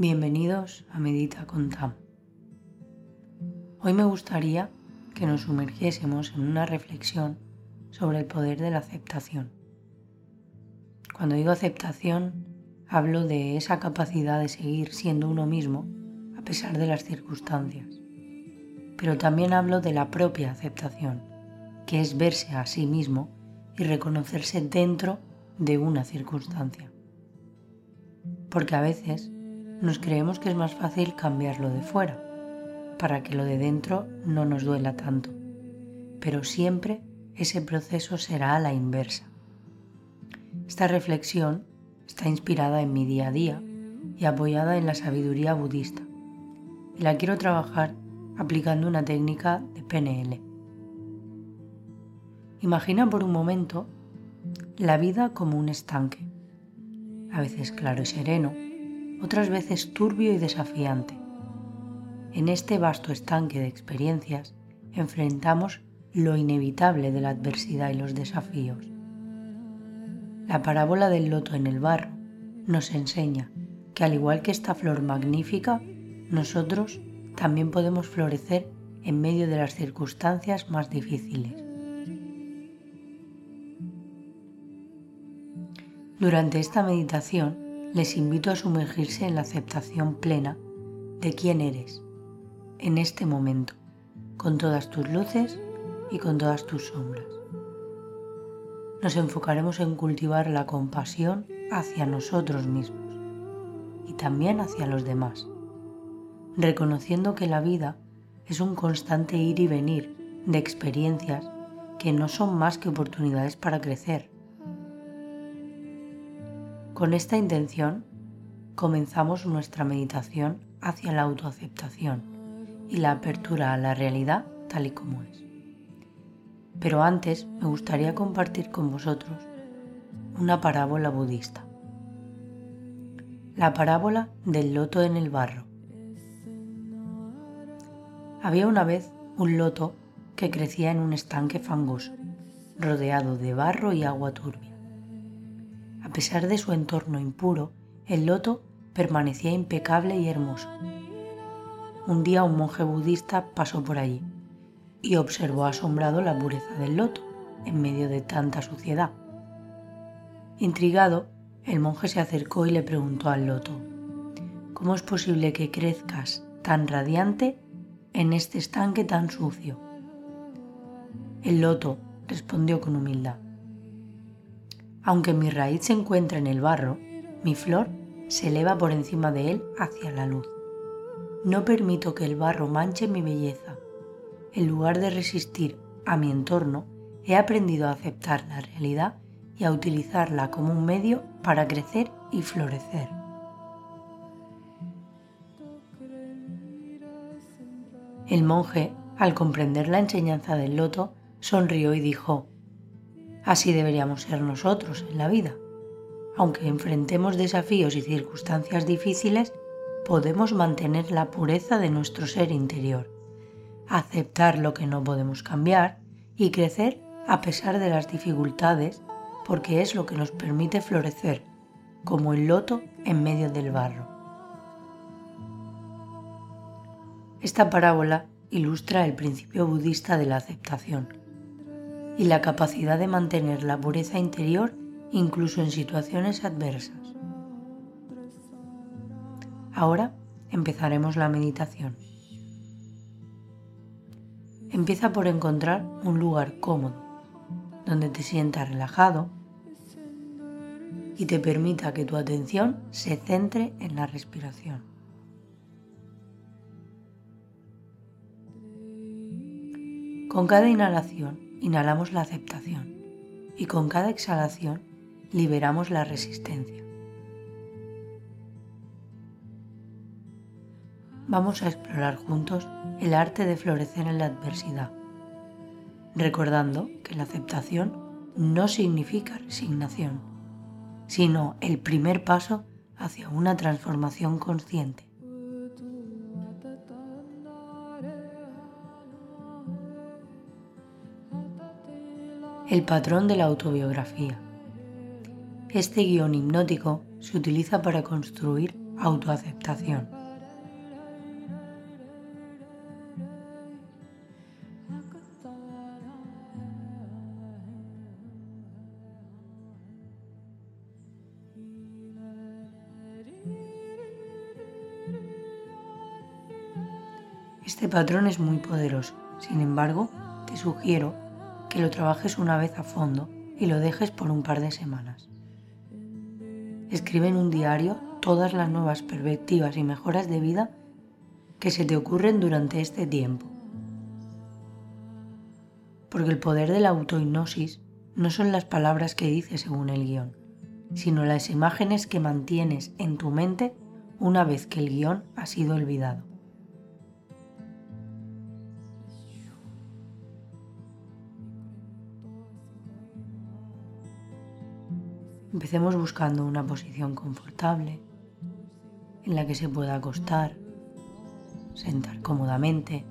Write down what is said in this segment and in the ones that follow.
Bienvenidos a Medita con Tam. Hoy me gustaría que nos sumergiésemos en una reflexión sobre el poder de la aceptación. Cuando digo aceptación, hablo de esa capacidad de seguir siendo uno mismo a pesar de las circunstancias. Pero también hablo de la propia aceptación, que es verse a sí mismo y reconocerse dentro de una circunstancia. Porque a veces nos creemos que es más fácil cambiarlo de fuera, para que lo de dentro no nos duela tanto. Pero siempre ese proceso será a la inversa. Esta reflexión está inspirada en mi día a día y apoyada en la sabiduría budista. Y la quiero trabajar aplicando una técnica de PNL. Imagina por un momento la vida como un estanque, a veces claro y sereno, otras veces turbio y desafiante. En este vasto estanque de experiencias enfrentamos lo inevitable de la adversidad y los desafíos. La parábola del loto en el barro nos enseña que al igual que esta flor magnífica, nosotros también podemos florecer en medio de las circunstancias más difíciles. Durante esta meditación les invito a sumergirse en la aceptación plena de quién eres en este momento, con todas tus luces y con todas tus sombras. Nos enfocaremos en cultivar la compasión hacia nosotros mismos y también hacia los demás, reconociendo que la vida es un constante ir y venir de experiencias que no son más que oportunidades para crecer con esta intención comenzamos nuestra meditación hacia la autoaceptación y la apertura a la realidad tal y como es. Pero antes me gustaría compartir con vosotros una parábola budista. La parábola del loto en el barro. Había una vez un loto que crecía en un estanque fangoso, rodeado de barro y agua turbia. A pesar de su entorno impuro, el loto permanecía impecable y hermoso. Un día un monje budista pasó por allí y observó asombrado la pureza del loto en medio de tanta suciedad. Intrigado, el monje se acercó y le preguntó al loto, ¿cómo es posible que crezcas tan radiante en este estanque tan sucio? El loto respondió con humildad, aunque mi raíz se encuentra en el barro, mi flor se eleva por encima de él hacia la luz. No permito que el barro manche mi belleza. En lugar de resistir a mi entorno, he aprendido a aceptar la realidad y a utilizarla como un medio para crecer y florecer. El monje, al comprender la enseñanza del loto, sonrió y dijo, Así deberíamos ser nosotros en la vida. Aunque enfrentemos desafíos y circunstancias difíciles, podemos mantener la pureza de nuestro ser interior, aceptar lo que no podemos cambiar y crecer a pesar de las dificultades porque es lo que nos permite florecer, como el loto en medio del barro. Esta parábola ilustra el principio budista de la aceptación y la capacidad de mantener la pureza interior incluso en situaciones adversas. Ahora empezaremos la meditación. Empieza por encontrar un lugar cómodo, donde te sientas relajado y te permita que tu atención se centre en la respiración. Con cada inhalación inhalamos la aceptación y con cada exhalación liberamos la resistencia. Vamos a explorar juntos el arte de florecer en la adversidad, recordando que la aceptación no significa resignación, sino el primer paso hacia una transformación consciente. El patrón de la autobiografía. Este guion hipnótico se utiliza para construir autoaceptación. Este patrón es muy poderoso, sin embargo, te sugiero que lo trabajes una vez a fondo y lo dejes por un par de semanas. Escribe en un diario todas las nuevas perspectivas y mejoras de vida que se te ocurren durante este tiempo. Porque el poder de la autohipnosis no son las palabras que dices según el guion, sino las imágenes que mantienes en tu mente una vez que el guion ha sido olvidado. Empecemos buscando una posición confortable en la que se pueda acostar, sentar cómodamente.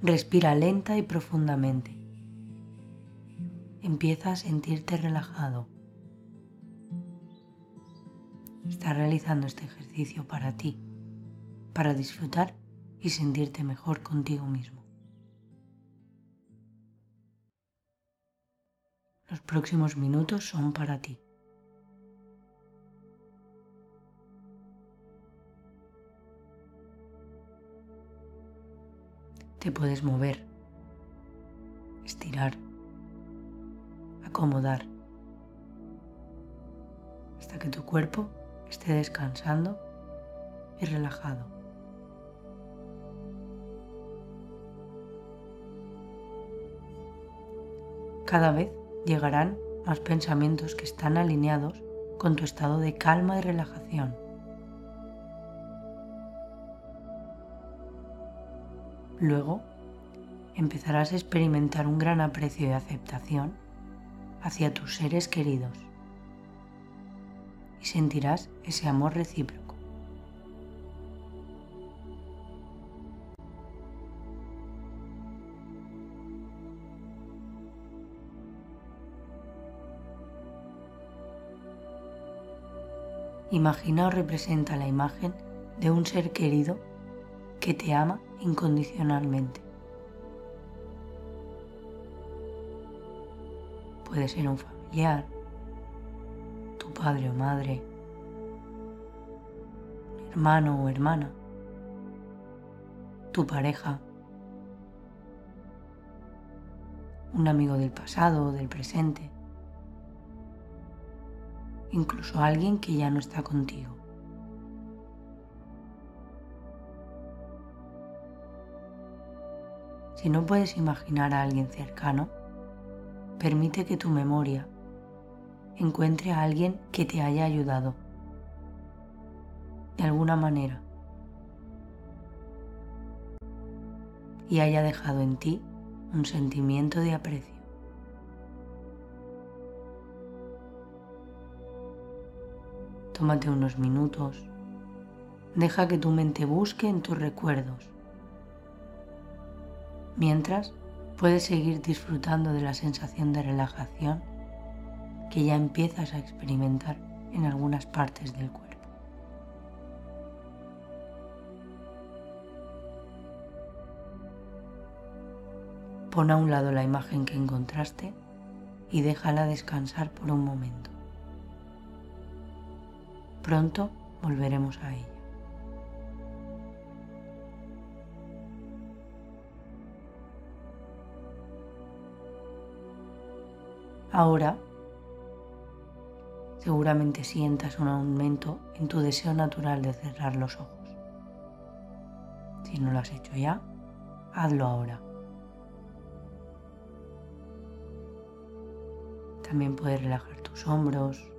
Respira lenta y profundamente. Empieza a sentirte relajado. Estás realizando este ejercicio para ti, para disfrutar y sentirte mejor contigo mismo. Los próximos minutos son para ti. Te puedes mover, estirar, acomodar, hasta que tu cuerpo esté descansando y relajado. Cada vez llegarán más pensamientos que están alineados con tu estado de calma y relajación. Luego empezarás a experimentar un gran aprecio y aceptación hacia tus seres queridos y sentirás ese amor recíproco. Imagina o representa la imagen de un ser querido que te ama incondicionalmente. Puede ser un familiar, padre o madre, hermano o hermana, tu pareja, un amigo del pasado o del presente, incluso alguien que ya no está contigo. Si no puedes imaginar a alguien cercano, permite que tu memoria encuentre a alguien que te haya ayudado de alguna manera y haya dejado en ti un sentimiento de aprecio. Tómate unos minutos, deja que tu mente busque en tus recuerdos. Mientras, puedes seguir disfrutando de la sensación de relajación que ya empiezas a experimentar en algunas partes del cuerpo. Pon a un lado la imagen que encontraste y déjala descansar por un momento. Pronto volveremos a ella. Ahora seguramente sientas un aumento en tu deseo natural de cerrar los ojos. Si no lo has hecho ya, hazlo ahora. También puedes relajar tus hombros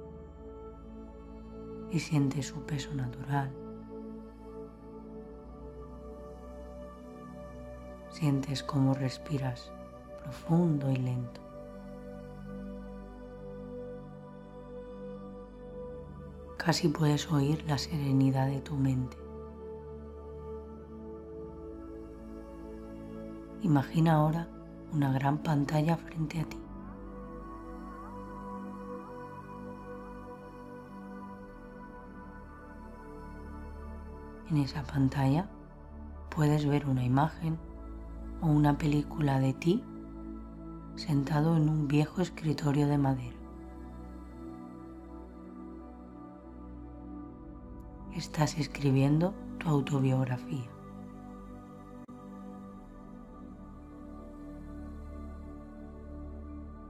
y siente su peso natural. Sientes cómo respiras profundo y lento. Casi puedes oír la serenidad de tu mente. Imagina ahora una gran pantalla frente a ti. En esa pantalla puedes ver una imagen o una película de ti sentado en un viejo escritorio de madera. Estás escribiendo tu autobiografía.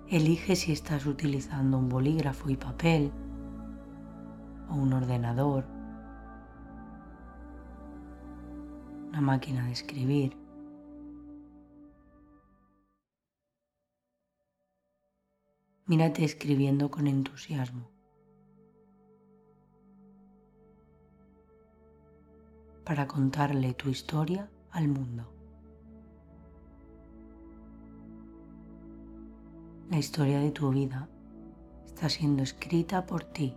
Elige si estás utilizando un bolígrafo y papel o un ordenador, una máquina de escribir. Mírate escribiendo con entusiasmo. Para contarle tu historia al mundo. La historia de tu vida está siendo escrita por ti.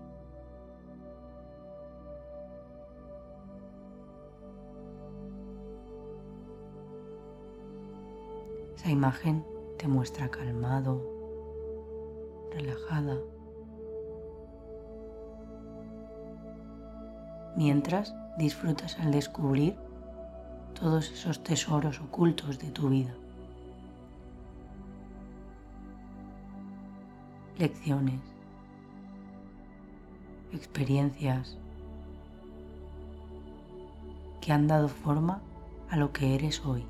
Esa imagen te muestra calmado, relajada. Mientras disfrutas al descubrir todos esos tesoros ocultos de tu vida. Lecciones, experiencias que han dado forma a lo que eres hoy.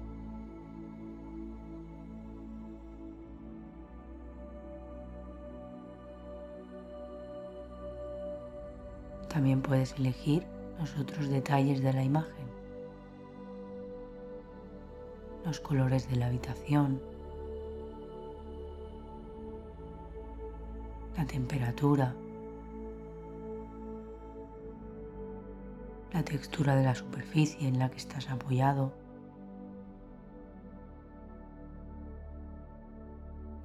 También puedes elegir los otros detalles de la imagen, los colores de la habitación, la temperatura, la textura de la superficie en la que estás apoyado.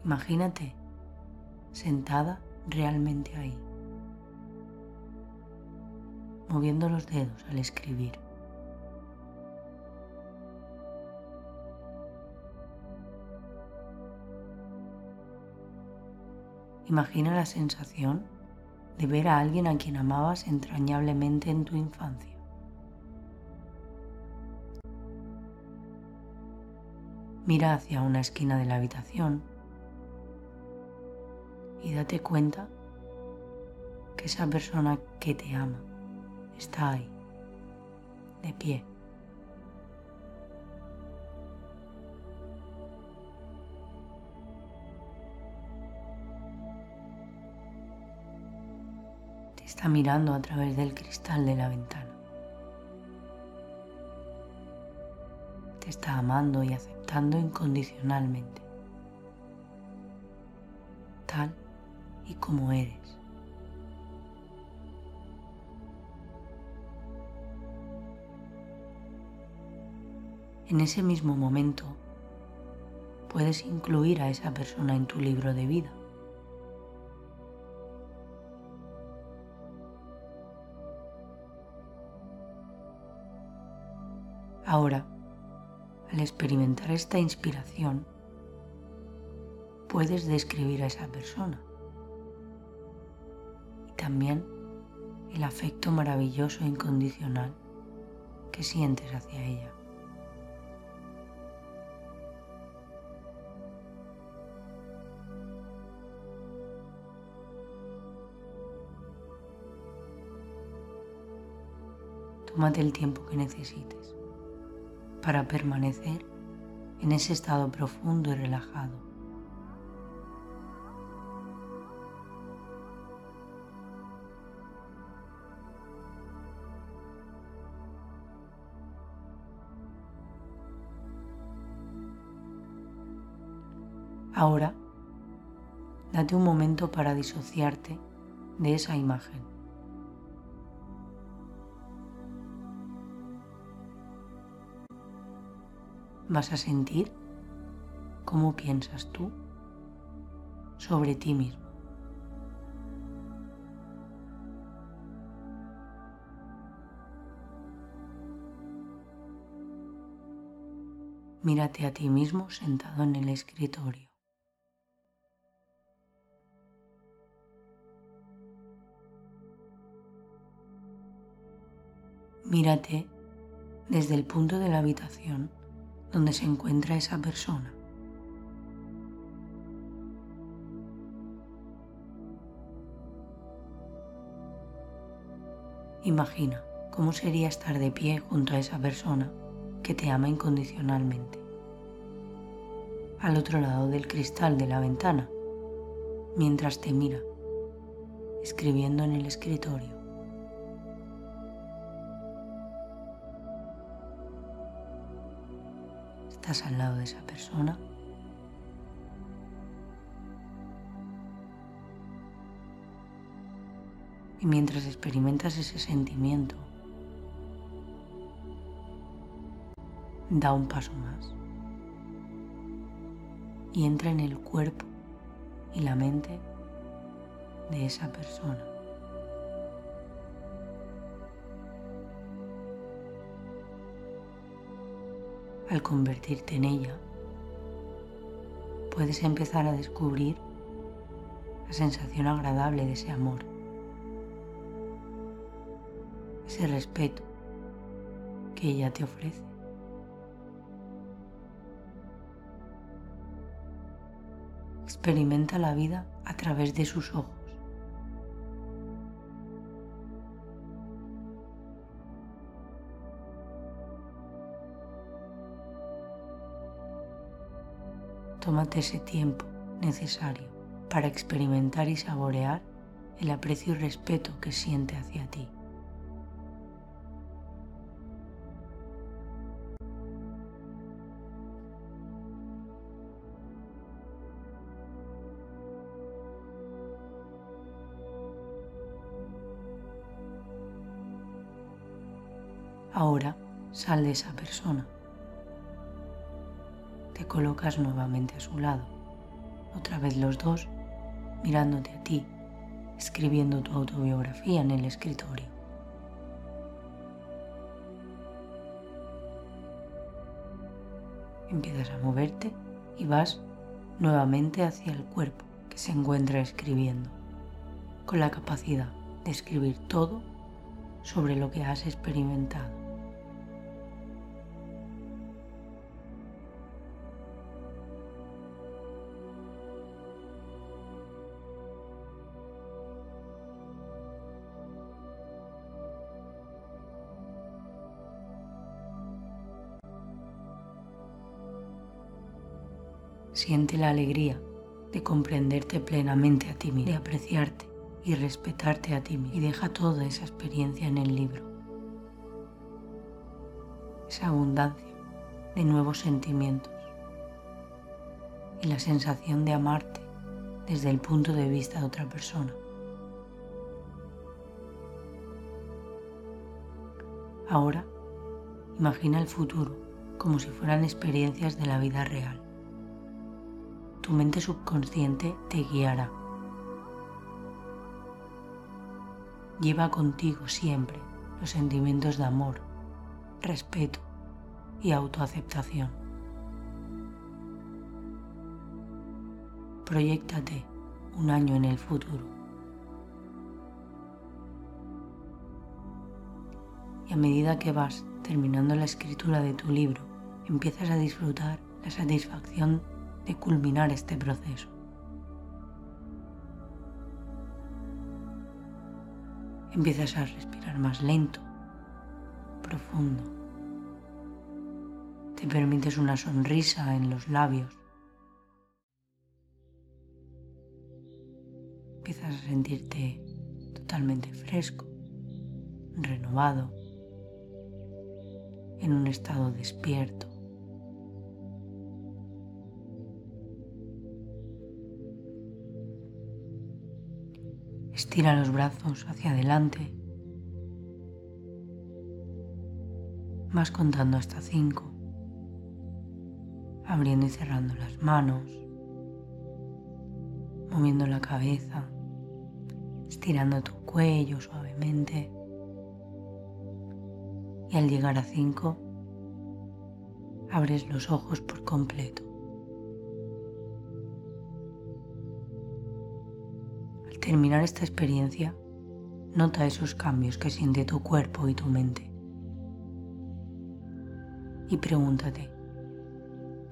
Imagínate sentada realmente ahí moviendo los dedos al escribir. Imagina la sensación de ver a alguien a quien amabas entrañablemente en tu infancia. Mira hacia una esquina de la habitación y date cuenta que esa persona que te ama está ahí, de pie. Te está mirando a través del cristal de la ventana. Te está amando y aceptando incondicionalmente, tal y como eres. En ese mismo momento puedes incluir a esa persona en tu libro de vida. Ahora, al experimentar esta inspiración, puedes describir a esa persona y también el afecto maravilloso e incondicional que sientes hacia ella. Tómate el tiempo que necesites para permanecer en ese estado profundo y relajado. Ahora, date un momento para disociarte de esa imagen. vas a sentir cómo piensas tú sobre ti mismo. Mírate a ti mismo sentado en el escritorio. Mírate desde el punto de la habitación donde se encuentra esa persona. Imagina cómo sería estar de pie junto a esa persona que te ama incondicionalmente. Al otro lado del cristal de la ventana, mientras te mira, escribiendo en el escritorio. Estás al lado de esa persona Y mientras experimentas ese sentimiento, da un paso más y entra en el cuerpo y la mente de esa persona. Al convertirte en ella, puedes empezar a descubrir la sensación agradable de ese amor ese respeto que ella te ofrece. Experimenta la vida a través de sus ojos. Tómate ese tiempo necesario para experimentar y saborear el aprecio y respeto que siente hacia ti. Ahora sal de esa persona. Colocas nuevamente a su lado, otra vez los dos mirándote a ti, escribiendo tu autobiografía en el escritorio. Empiezas a moverte y vas nuevamente hacia el cuerpo que se encuentra escribiendo, con la capacidad de escribir todo sobre lo que has experimentado. Siente la alegría de comprenderte plenamente a ti mismo, de apreciarte y respetarte a ti mismo. Y deja toda esa experiencia en el libro. Esa abundancia de nuevos sentimientos y la sensación de amarte desde el punto de vista de otra persona. Ahora, imagina el futuro como si fueran experiencias de la vida real tu mente subconsciente te guiará. Lleva contigo siempre los sentimientos de amor, respeto y autoaceptación. Proyéctate un año en el futuro. Y a medida que vas terminando la escritura de tu libro, empiezas a disfrutar la satisfacción de culminar este proceso. Empiezas a respirar más lento, profundo. Te permites una sonrisa en los labios. Empiezas a sentirte totalmente fresco, renovado, en un estado despierto. Estira los brazos hacia adelante. Vas contando hasta cinco, abriendo y cerrando las manos, moviendo la cabeza, estirando tu cuello suavemente. Y al llegar a cinco, abres los ojos por completo. Terminar esta experiencia, nota esos cambios que siente tu cuerpo y tu mente. Y pregúntate,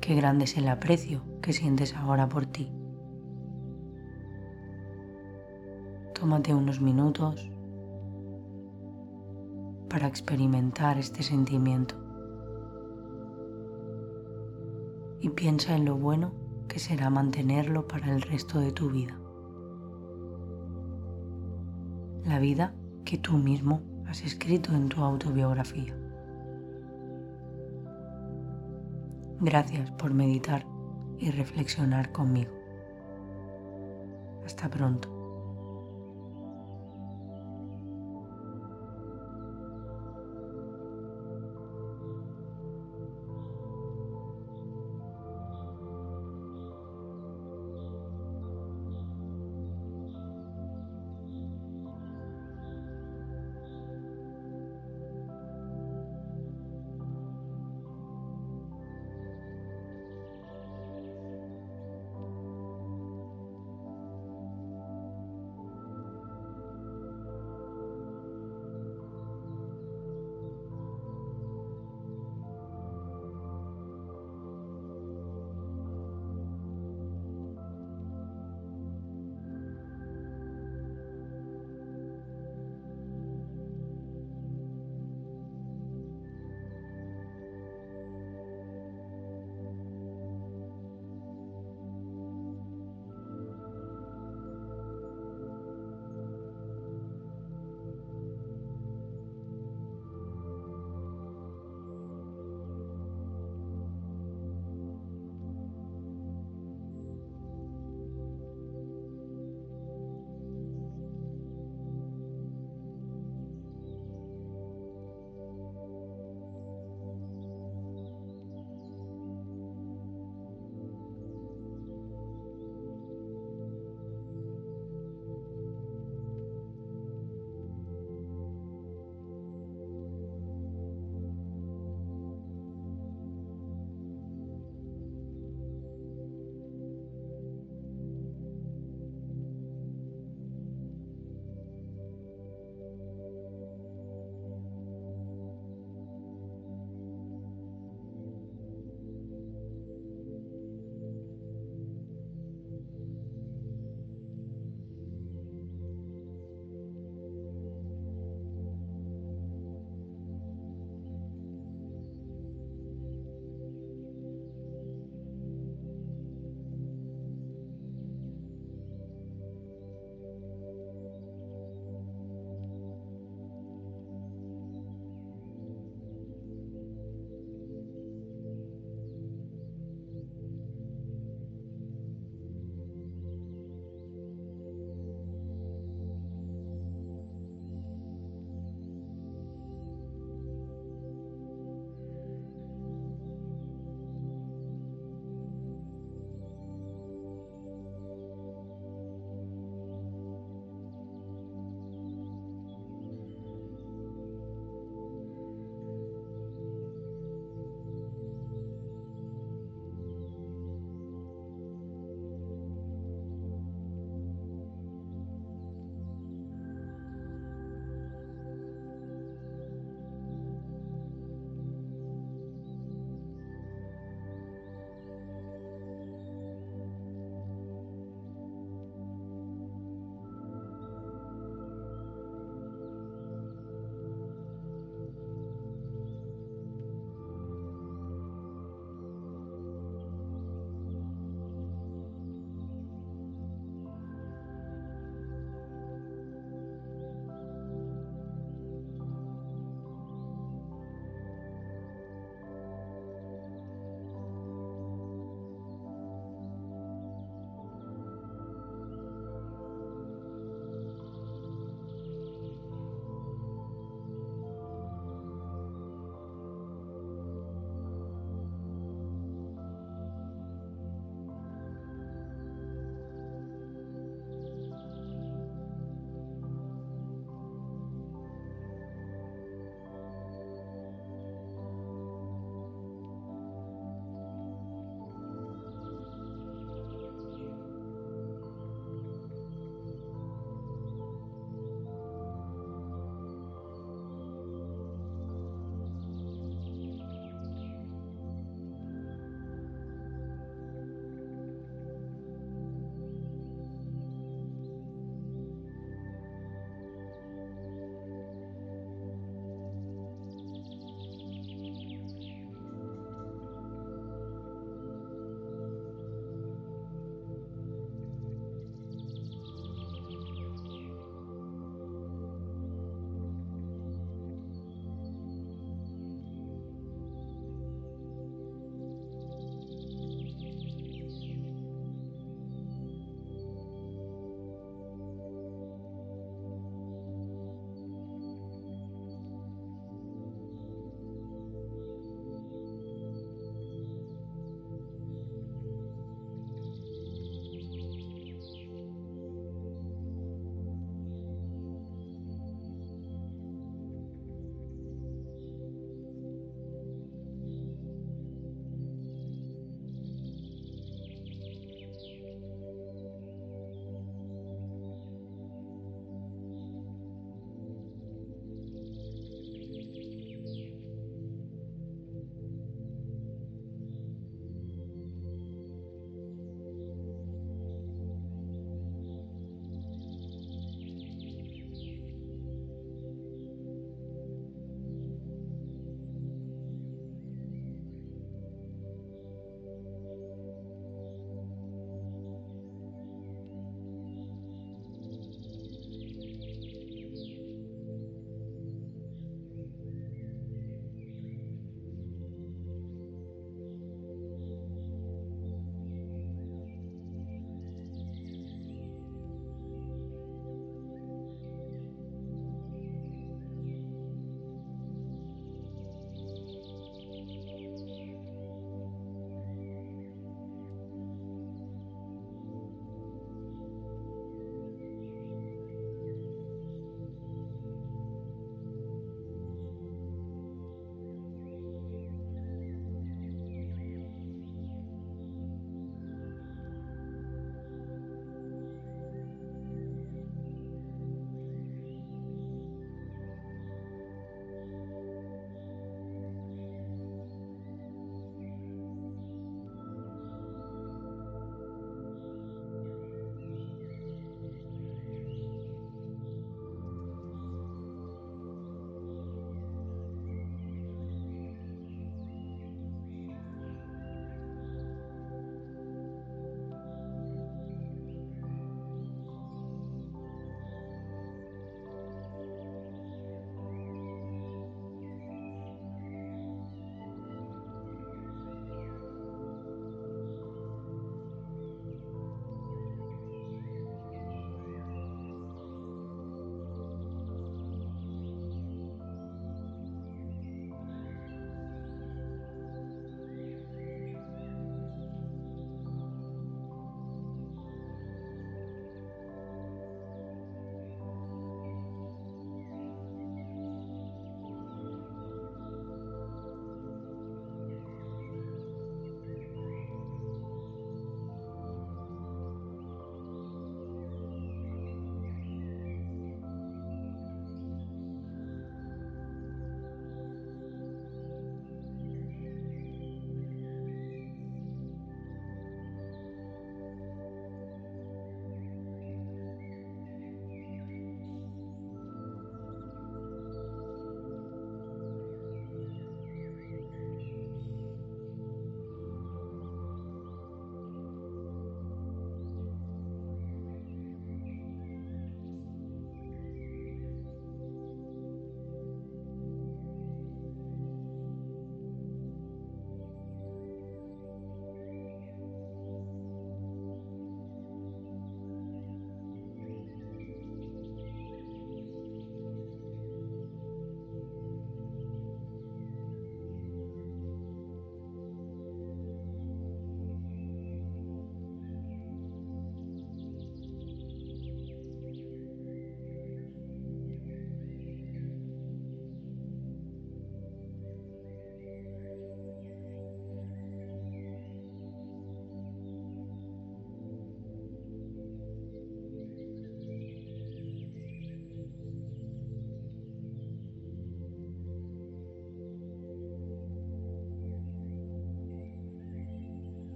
qué grande es el aprecio que sientes ahora por ti. Tómate unos minutos para experimentar este sentimiento y piensa en lo bueno que será mantenerlo para el resto de tu vida. La vida que tú mismo has escrito en tu autobiografía. Gracias por meditar y reflexionar conmigo. Hasta pronto.